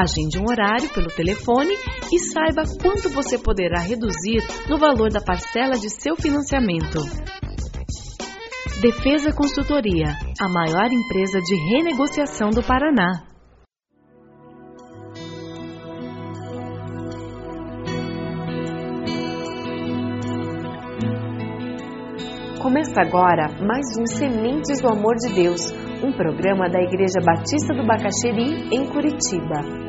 Agende um horário pelo telefone e saiba quanto você poderá reduzir no valor da parcela de seu financiamento. Defesa Consultoria, a maior empresa de renegociação do Paraná. Começa agora mais um Sementes do Amor de Deus, um programa da Igreja Batista do Bacaxeri, em Curitiba.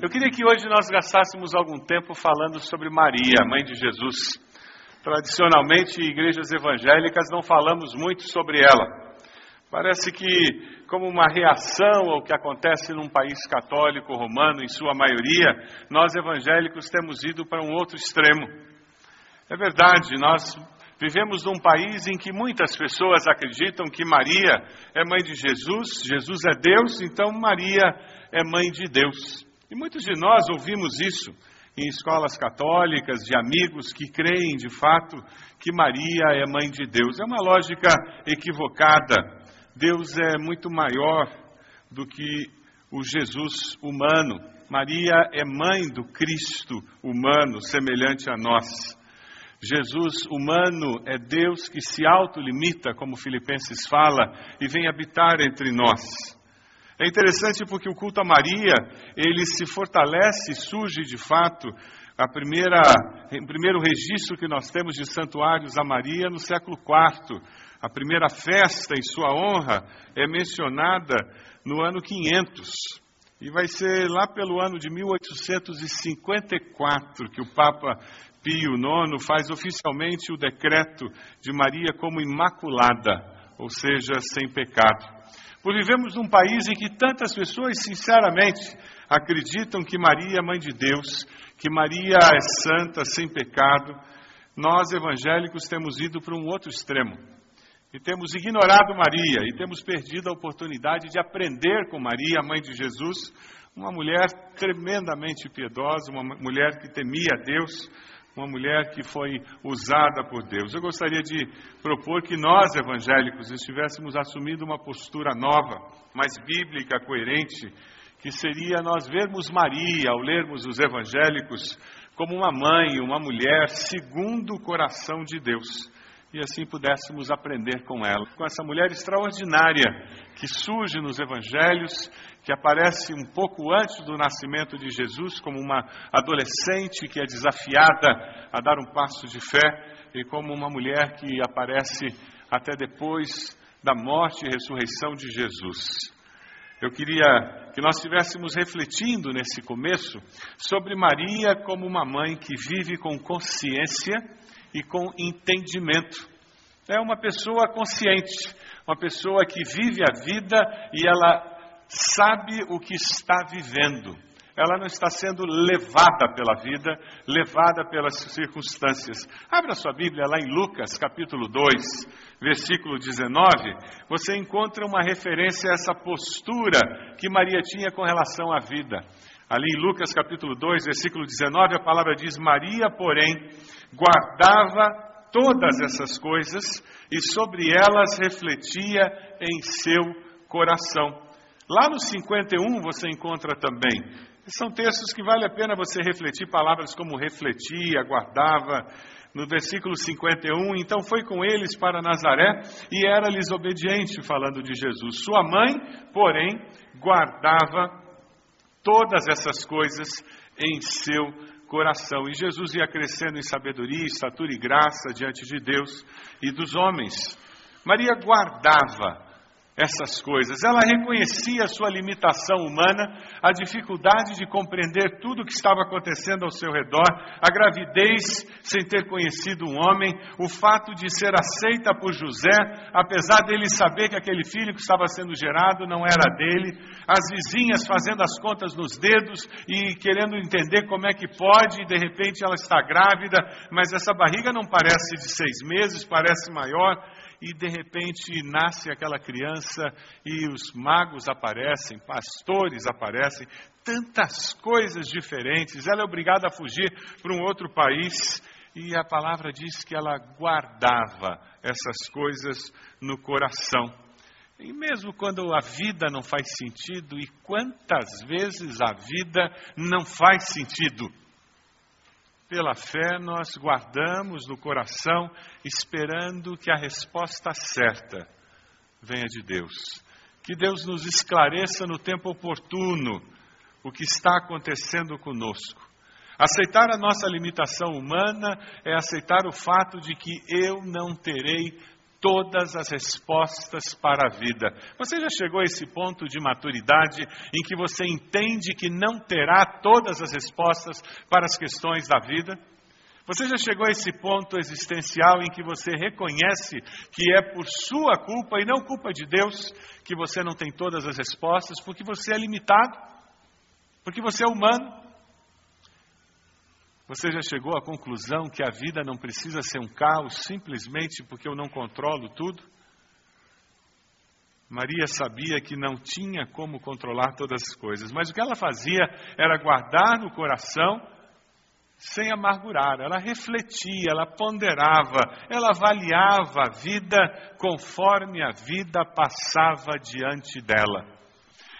Eu queria que hoje nós gastássemos algum tempo falando sobre Maria, mãe de Jesus. Tradicionalmente, igrejas evangélicas não falamos muito sobre ela. Parece que, como uma reação ao que acontece num país católico romano, em sua maioria, nós evangélicos temos ido para um outro extremo. É verdade, nós vivemos num país em que muitas pessoas acreditam que Maria é mãe de Jesus, Jesus é Deus, então Maria é mãe de Deus. E muitos de nós ouvimos isso em escolas católicas, de amigos que creem de fato que Maria é mãe de Deus. É uma lógica equivocada. Deus é muito maior do que o Jesus humano. Maria é mãe do Cristo humano, semelhante a nós. Jesus humano é Deus que se autolimita, como Filipenses fala, e vem habitar entre nós. É interessante porque o culto a Maria, ele se fortalece, surge de fato, a primeira, o primeiro registro que nós temos de santuários a Maria no século IV. A primeira festa em sua honra é mencionada no ano 500. E vai ser lá pelo ano de 1854 que o Papa Pio IX faz oficialmente o decreto de Maria como imaculada, ou seja, sem pecado. Por vivemos num país em que tantas pessoas, sinceramente, acreditam que Maria é mãe de Deus, que Maria é santa, sem pecado, nós evangélicos temos ido para um outro extremo. E temos ignorado Maria e temos perdido a oportunidade de aprender com Maria, a mãe de Jesus, uma mulher tremendamente piedosa, uma mulher que temia Deus, uma mulher que foi usada por Deus. Eu gostaria de propor que nós, evangélicos, estivéssemos assumindo uma postura nova, mais bíblica, coerente, que seria nós vermos Maria, ao lermos os evangélicos, como uma mãe, uma mulher segundo o coração de Deus. E assim pudéssemos aprender com ela, com essa mulher extraordinária que surge nos evangelhos que aparece um pouco antes do nascimento de Jesus, como uma adolescente que é desafiada a dar um passo de fé, e como uma mulher que aparece até depois da morte e ressurreição de Jesus. Eu queria que nós estivéssemos refletindo nesse começo sobre Maria como uma mãe que vive com consciência e com entendimento. É uma pessoa consciente, uma pessoa que vive a vida e ela sabe o que está vivendo. Ela não está sendo levada pela vida, levada pelas circunstâncias. Abra sua Bíblia lá em Lucas, capítulo 2, versículo 19. Você encontra uma referência a essa postura que Maria tinha com relação à vida. Ali em Lucas capítulo 2, versículo 19, a palavra diz: Maria, porém, guardava todas essas coisas e sobre elas refletia em seu coração. Lá no 51 você encontra também. São textos que vale a pena você refletir, palavras como refletia, guardava. No versículo 51, então foi com eles para Nazaré e era-lhes obediente, falando de Jesus. Sua mãe, porém, guardava todas essas coisas em seu coração. E Jesus ia crescendo em sabedoria, estatura e graça diante de Deus e dos homens. Maria guardava essas coisas. Ela reconhecia a sua limitação humana, a dificuldade de compreender tudo o que estava acontecendo ao seu redor, a gravidez sem ter conhecido um homem, o fato de ser aceita por José, apesar dele saber que aquele filho que estava sendo gerado não era dele, as vizinhas fazendo as contas nos dedos e querendo entender como é que pode, e de repente ela está grávida, mas essa barriga não parece de seis meses, parece maior e de repente nasce aquela criança e os magos aparecem, pastores aparecem, tantas coisas diferentes. Ela é obrigada a fugir para um outro país e a palavra diz que ela guardava essas coisas no coração. E mesmo quando a vida não faz sentido, e quantas vezes a vida não faz sentido, pela fé, nós guardamos no coração, esperando que a resposta certa venha de Deus. Que Deus nos esclareça no tempo oportuno o que está acontecendo conosco. Aceitar a nossa limitação humana é aceitar o fato de que eu não terei todas as respostas para a vida. Você já chegou a esse ponto de maturidade em que você entende que não terá todas as respostas para as questões da vida? Você já chegou a esse ponto existencial em que você reconhece que é por sua culpa e não culpa de Deus que você não tem todas as respostas, porque você é limitado, porque você é humano, você já chegou à conclusão que a vida não precisa ser um caos simplesmente porque eu não controlo tudo? Maria sabia que não tinha como controlar todas as coisas, mas o que ela fazia era guardar no coração sem amargurar. Ela refletia, ela ponderava, ela avaliava a vida conforme a vida passava diante dela.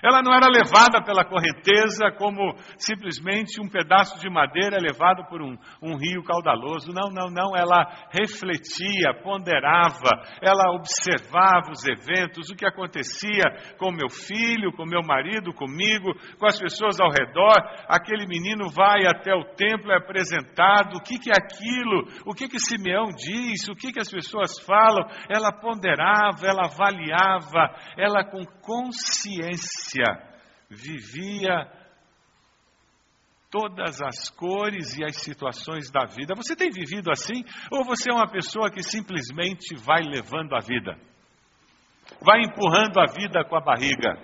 Ela não era levada pela correnteza como simplesmente um pedaço de madeira levado por um, um, rio caudaloso. Não, não, não. Ela refletia, ponderava, ela observava os eventos, o que acontecia com meu filho, com meu marido, comigo, com as pessoas ao redor. Aquele menino vai até o templo, é apresentado. O que, que é aquilo? O que, que Simeão diz? O que, que as pessoas falam? Ela ponderava, ela avaliava, ela com consciência vivia todas as cores e as situações da vida. Você tem vivido assim? Ou você é uma pessoa que simplesmente vai levando a vida? Vai empurrando a vida com a barriga?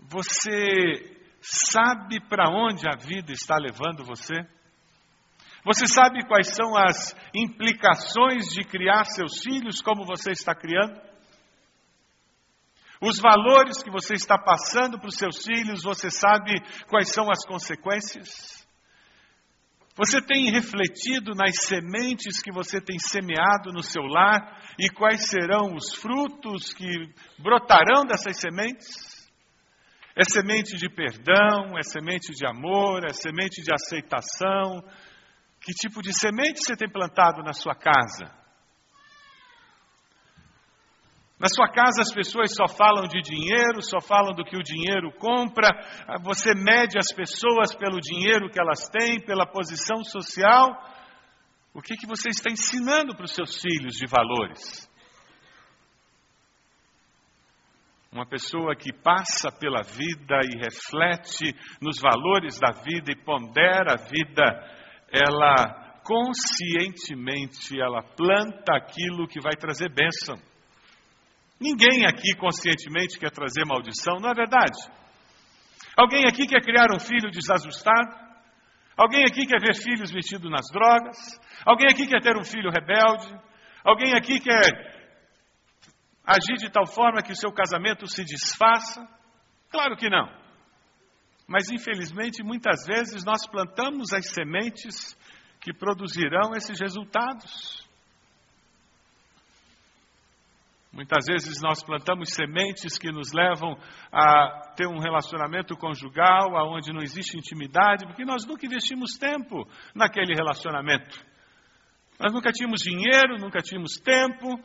Você sabe para onde a vida está levando você? Você sabe quais são as implicações de criar seus filhos como você está criando? Os valores que você está passando para os seus filhos, você sabe quais são as consequências? Você tem refletido nas sementes que você tem semeado no seu lar e quais serão os frutos que brotarão dessas sementes? É semente de perdão, é semente de amor, é semente de aceitação. Que tipo de semente você tem plantado na sua casa? Na sua casa as pessoas só falam de dinheiro, só falam do que o dinheiro compra, você mede as pessoas pelo dinheiro que elas têm, pela posição social. O que, que você está ensinando para os seus filhos de valores? Uma pessoa que passa pela vida e reflete nos valores da vida e pondera a vida, ela conscientemente ela planta aquilo que vai trazer bênção. Ninguém aqui conscientemente quer trazer maldição, não é verdade? Alguém aqui quer criar um filho desajustado? Alguém aqui quer ver filhos metidos nas drogas? Alguém aqui quer ter um filho rebelde? Alguém aqui quer agir de tal forma que o seu casamento se desfaça? Claro que não. Mas, infelizmente, muitas vezes nós plantamos as sementes que produzirão esses resultados. Muitas vezes nós plantamos sementes que nos levam a ter um relacionamento conjugal onde não existe intimidade, porque nós nunca investimos tempo naquele relacionamento. Nós nunca tínhamos dinheiro, nunca tínhamos tempo,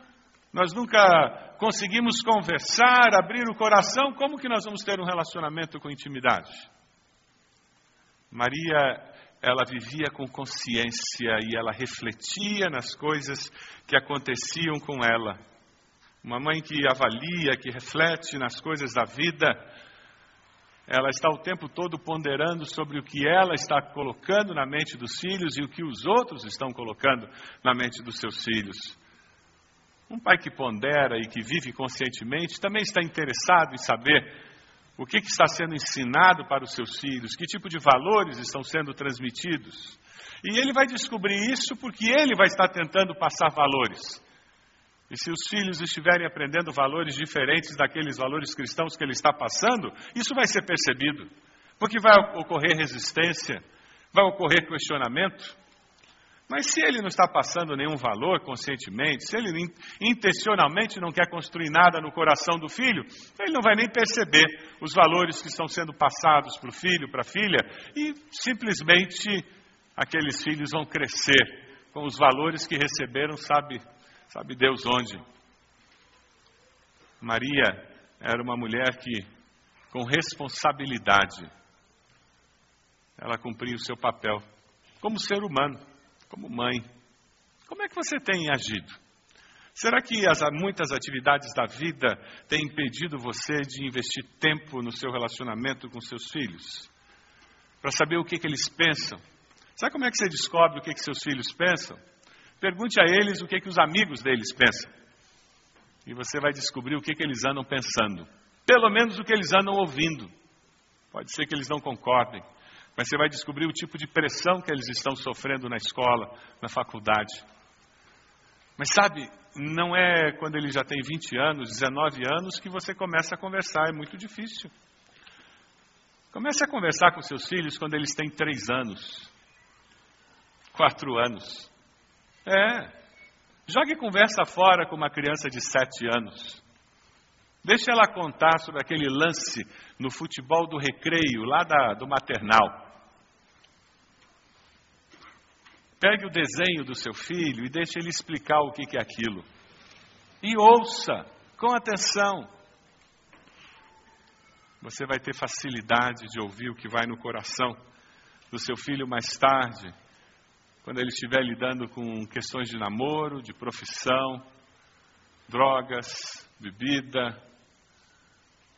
nós nunca conseguimos conversar, abrir o coração. Como que nós vamos ter um relacionamento com intimidade? Maria, ela vivia com consciência e ela refletia nas coisas que aconteciam com ela. Uma mãe que avalia, que reflete nas coisas da vida, ela está o tempo todo ponderando sobre o que ela está colocando na mente dos filhos e o que os outros estão colocando na mente dos seus filhos. Um pai que pondera e que vive conscientemente também está interessado em saber o que, está sendo ensinado para os seus filhos, que tipo de valores estão sendo transmitidos. E ele vai descobrir isso porque ele vai estar tentando passar valores. E se os filhos estiverem aprendendo valores diferentes daqueles valores cristãos que ele está passando, isso vai ser percebido. Porque vai ocorrer resistência, vai ocorrer questionamento. Mas se ele não está passando nenhum valor conscientemente, se ele intencionalmente não quer construir nada no coração do filho, ele não vai nem perceber os valores que estão sendo passados para o filho, para a filha, e simplesmente aqueles filhos vão crescer com os valores que receberam, sabe Sabe Deus onde? Maria era uma mulher que, com responsabilidade, ela cumpria o seu papel como ser humano, como mãe. Como é que você tem agido? Será que as, muitas atividades da vida têm impedido você de investir tempo no seu relacionamento com seus filhos? Para saber o que, que eles pensam? Sabe como é que você descobre o que, que seus filhos pensam? Pergunte a eles o que, que os amigos deles pensam. E você vai descobrir o que, que eles andam pensando. Pelo menos o que eles andam ouvindo. Pode ser que eles não concordem, mas você vai descobrir o tipo de pressão que eles estão sofrendo na escola, na faculdade. Mas sabe, não é quando ele já tem 20 anos, 19 anos, que você começa a conversar, é muito difícil. Comece a conversar com seus filhos quando eles têm 3 anos, 4 anos. É. Jogue conversa fora com uma criança de sete anos. Deixe ela contar sobre aquele lance no futebol do recreio, lá da, do maternal. Pegue o desenho do seu filho e deixe ele explicar o que é aquilo. E ouça com atenção. Você vai ter facilidade de ouvir o que vai no coração do seu filho mais tarde, quando ele estiver lidando com questões de namoro, de profissão, drogas, bebida,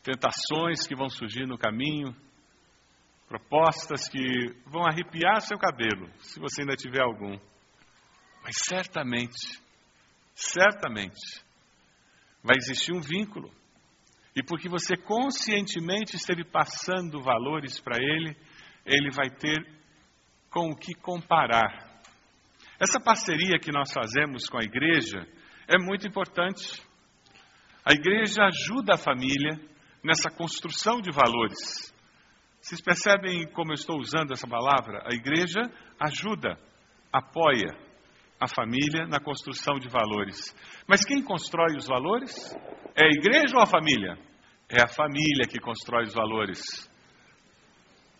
tentações que vão surgir no caminho, propostas que vão arrepiar seu cabelo, se você ainda tiver algum. Mas certamente, certamente, vai existir um vínculo. E porque você conscientemente esteve passando valores para ele, ele vai ter com o que comparar essa parceria que nós fazemos com a igreja é muito importante. A igreja ajuda a família nessa construção de valores. Vocês percebem como eu estou usando essa palavra? A igreja ajuda, apoia a família na construção de valores. Mas quem constrói os valores? É a igreja ou a família? É a família que constrói os valores.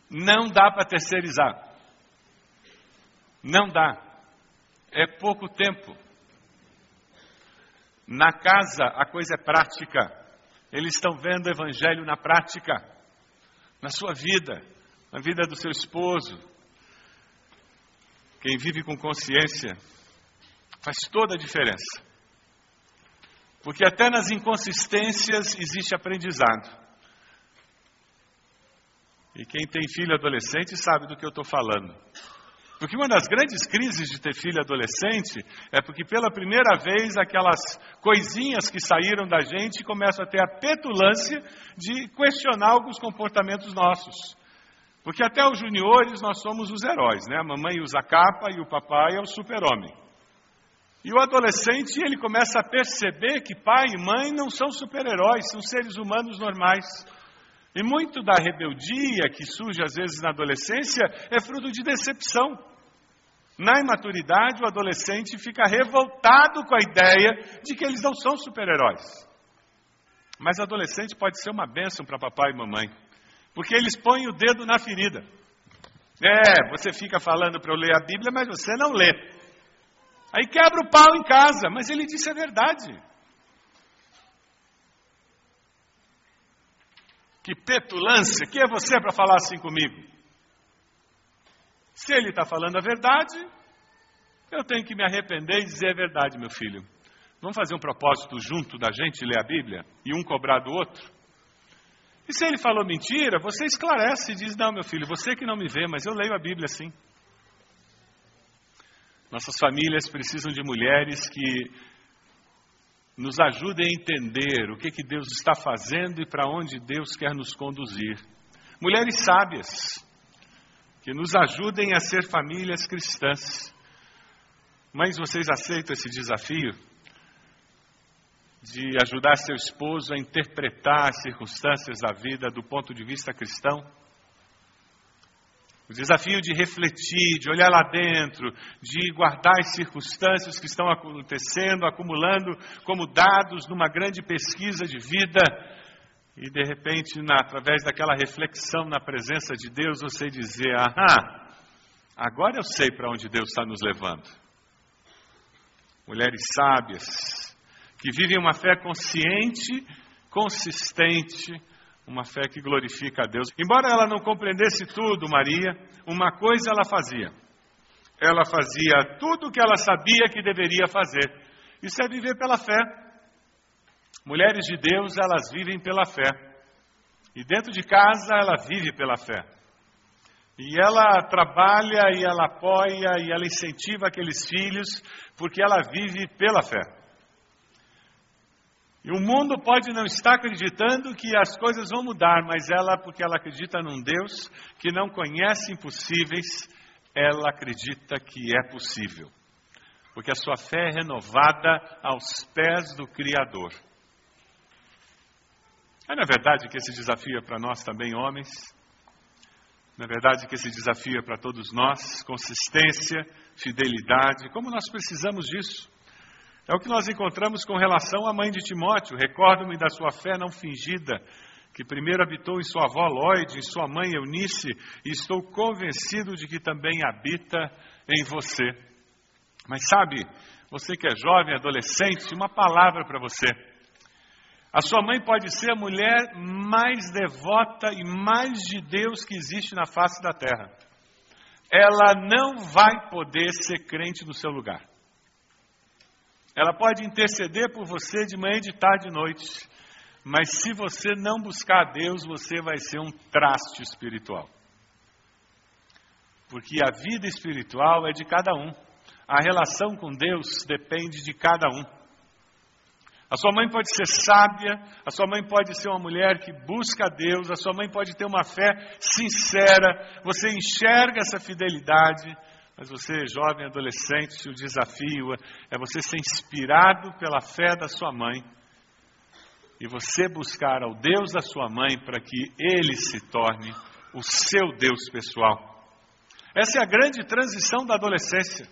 Não dá para terceirizar. Não dá é pouco tempo. Na casa a coisa é prática. Eles estão vendo o evangelho na prática, na sua vida, na vida do seu esposo. Quem vive com consciência faz toda a diferença. Porque até nas inconsistências existe aprendizado. E quem tem filho adolescente sabe do que eu estou falando. Porque uma das grandes crises de ter filho adolescente é porque pela primeira vez aquelas coisinhas que saíram da gente começam a ter a petulância de questionar alguns comportamentos nossos. Porque até os juniores nós somos os heróis, né? A mamãe usa capa e o papai é o super-homem. E o adolescente, ele começa a perceber que pai e mãe não são super-heróis, são seres humanos normais. E muito da rebeldia que surge às vezes na adolescência é fruto de decepção. Na imaturidade, o adolescente fica revoltado com a ideia de que eles não são super-heróis. Mas adolescente pode ser uma bênção para papai e mamãe, porque eles põem o dedo na ferida. É, você fica falando para eu ler a Bíblia, mas você não lê. Aí quebra o pau em casa, mas ele disse a verdade. Que petulância, quem é você para falar assim comigo? Se ele está falando a verdade, eu tenho que me arrepender e dizer a verdade, meu filho. Vamos fazer um propósito junto da gente ler a Bíblia e um cobrar do outro? E se ele falou mentira, você esclarece e diz: Não, meu filho, você que não me vê, mas eu leio a Bíblia sim. Nossas famílias precisam de mulheres que nos ajudem a entender o que, que Deus está fazendo e para onde Deus quer nos conduzir. Mulheres sábias, que nos ajudem a ser famílias cristãs. Mas vocês aceitam esse desafio? De ajudar seu esposo a interpretar as circunstâncias da vida do ponto de vista cristão? O desafio de refletir, de olhar lá dentro, de guardar as circunstâncias que estão acontecendo, acumulando como dados numa grande pesquisa de vida, e de repente, na, através daquela reflexão na presença de Deus, você dizer: Aham, agora eu sei para onde Deus está nos levando. Mulheres sábias, que vivem uma fé consciente, consistente, uma fé que glorifica a Deus. Embora ela não compreendesse tudo, Maria, uma coisa ela fazia. Ela fazia tudo o que ela sabia que deveria fazer. Isso é viver pela fé. Mulheres de Deus, elas vivem pela fé. E dentro de casa, ela vive pela fé. E ela trabalha e ela apoia e ela incentiva aqueles filhos, porque ela vive pela fé. E o mundo pode não estar acreditando que as coisas vão mudar, mas ela, porque ela acredita num Deus que não conhece impossíveis, ela acredita que é possível. Porque a sua fé é renovada aos pés do Criador. É na verdade que esse desafio é para nós também, homens. Na verdade que esse desafio é para todos nós, consistência, fidelidade, como nós precisamos disso. É o que nós encontramos com relação à mãe de Timóteo. Recordo-me da sua fé não fingida, que primeiro habitou em sua avó Lloyd, em sua mãe Eunice, e estou convencido de que também habita em você. Mas sabe, você que é jovem, adolescente, uma palavra para você. A sua mãe pode ser a mulher mais devota e mais de Deus que existe na face da terra. Ela não vai poder ser crente no seu lugar. Ela pode interceder por você de manhã, de tarde e de noite. Mas se você não buscar Deus, você vai ser um traste espiritual. Porque a vida espiritual é de cada um. A relação com Deus depende de cada um. A sua mãe pode ser sábia, a sua mãe pode ser uma mulher que busca Deus, a sua mãe pode ter uma fé sincera, você enxerga essa fidelidade, mas você, jovem adolescente, o desafio é você ser inspirado pela fé da sua mãe e você buscar ao Deus da sua mãe para que ele se torne o seu Deus pessoal. Essa é a grande transição da adolescência.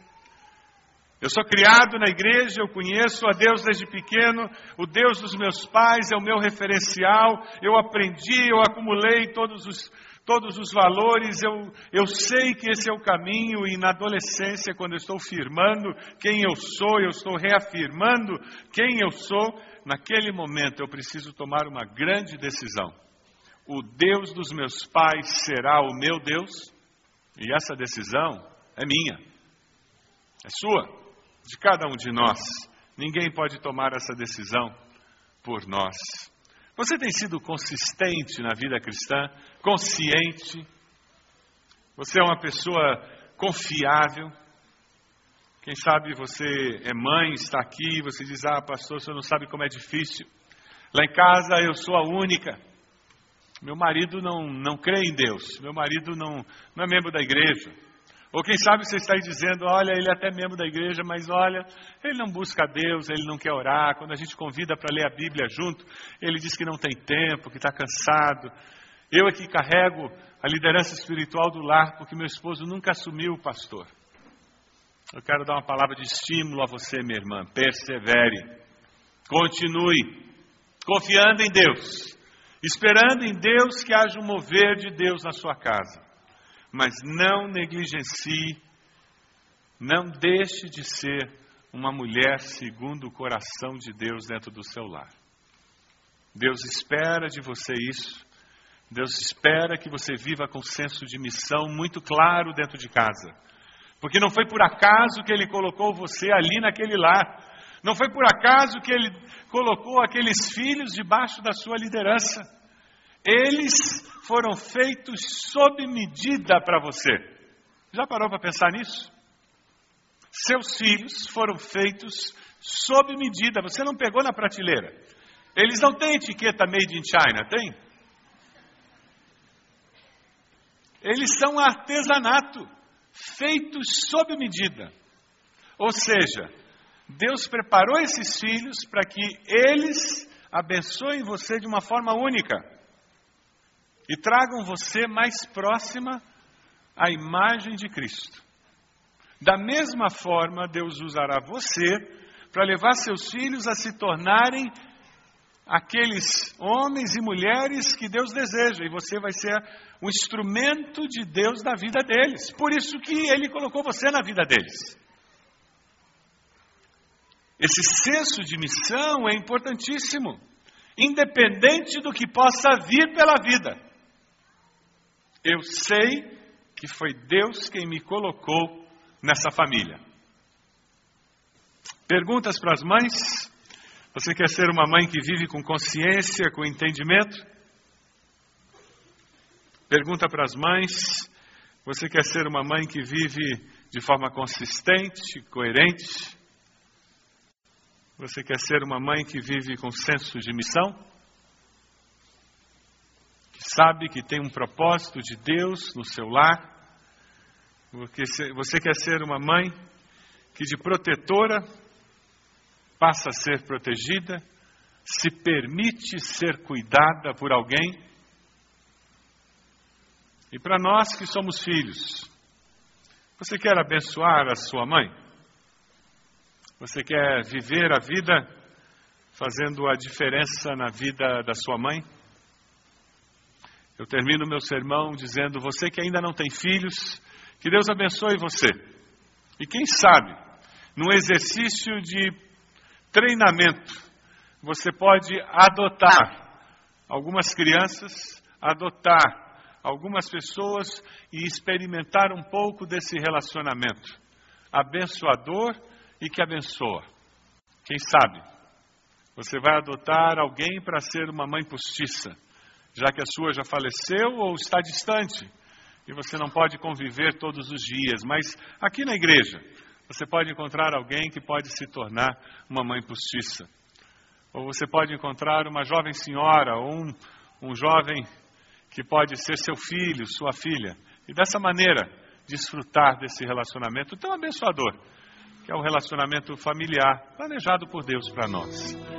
Eu sou criado na igreja, eu conheço a Deus desde pequeno, o Deus dos meus pais é o meu referencial, eu aprendi, eu acumulei todos os, todos os valores, eu, eu sei que esse é o caminho, e na adolescência, quando eu estou firmando quem eu sou, eu estou reafirmando quem eu sou, naquele momento eu preciso tomar uma grande decisão. O Deus dos meus pais será o meu Deus, e essa decisão é minha, é sua, de cada um de nós. Ninguém pode tomar essa decisão por nós. Você tem sido consistente na vida cristã, consciente? Você é uma pessoa confiável? Quem sabe você é mãe, está aqui, você diz: Ah, pastor, você não sabe como é difícil. Lá em casa eu sou a única. Meu marido não, não crê em Deus. Meu marido não, não é membro da igreja. Ou quem sabe você está aí dizendo, olha, ele é até membro da igreja, mas olha, ele não busca Deus, ele não quer orar. Quando a gente convida para ler a Bíblia junto, ele diz que não tem tempo, que está cansado. Eu aqui carrego a liderança espiritual do lar porque meu esposo nunca assumiu o pastor. Eu quero dar uma palavra de estímulo a você, minha irmã. Persevere. Continue confiando em Deus, esperando em Deus que haja um mover de Deus na sua casa. Mas não negligencie, não deixe de ser uma mulher segundo o coração de Deus dentro do seu lar. Deus espera de você isso. Deus espera que você viva com senso de missão muito claro dentro de casa. Porque não foi por acaso que Ele colocou você ali naquele lar. Não foi por acaso que Ele colocou aqueles filhos debaixo da sua liderança. Eles foram feitos sob medida para você. Já parou para pensar nisso? Seus filhos foram feitos sob medida. Você não pegou na prateleira. Eles não têm etiqueta made in China, tem? Eles são artesanato, feitos sob medida. Ou seja, Deus preparou esses filhos para que eles abençoem você de uma forma única e tragam você mais próxima à imagem de Cristo. Da mesma forma, Deus usará você para levar seus filhos a se tornarem aqueles homens e mulheres que Deus deseja, e você vai ser o instrumento de Deus na vida deles. Por isso que Ele colocou você na vida deles. Esse senso de missão é importantíssimo, independente do que possa vir pela vida. Eu sei que foi Deus quem me colocou nessa família. Perguntas para as mães? Você quer ser uma mãe que vive com consciência, com entendimento? Pergunta para as mães: você quer ser uma mãe que vive de forma consistente, coerente? Você quer ser uma mãe que vive com senso de missão? Sabe que tem um propósito de Deus no seu lar? Você quer ser uma mãe que de protetora passa a ser protegida, se permite ser cuidada por alguém? E para nós que somos filhos, você quer abençoar a sua mãe? Você quer viver a vida fazendo a diferença na vida da sua mãe? Eu termino meu sermão dizendo: você que ainda não tem filhos, que Deus abençoe você. E quem sabe, num exercício de treinamento, você pode adotar algumas crianças, adotar algumas pessoas e experimentar um pouco desse relacionamento abençoador e que abençoa. Quem sabe você vai adotar alguém para ser uma mãe postiça, já que a sua já faleceu ou está distante e você não pode conviver todos os dias, mas aqui na igreja você pode encontrar alguém que pode se tornar uma mãe postiça. Ou você pode encontrar uma jovem senhora ou um, um jovem que pode ser seu filho, sua filha. E dessa maneira, desfrutar desse relacionamento tão abençoador que é o relacionamento familiar planejado por Deus para nós.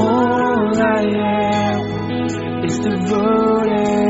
All I am is devoted